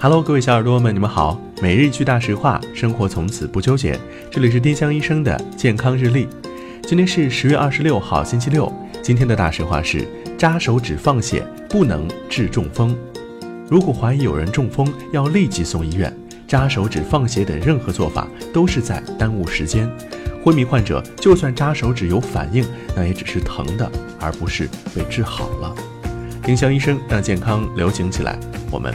Hello，各位小耳朵们，你们好。每日一句大实话，生活从此不纠结。这里是丁香医生的健康日历。今天是十月二十六号，星期六。今天的大实话是：扎手指放血不能治中风。如果怀疑有人中风，要立即送医院。扎手指放血等任何做法都是在耽误时间。昏迷患者就算扎手指有反应，那也只是疼的，而不是被治好了。丁香医生让健康流行起来。我们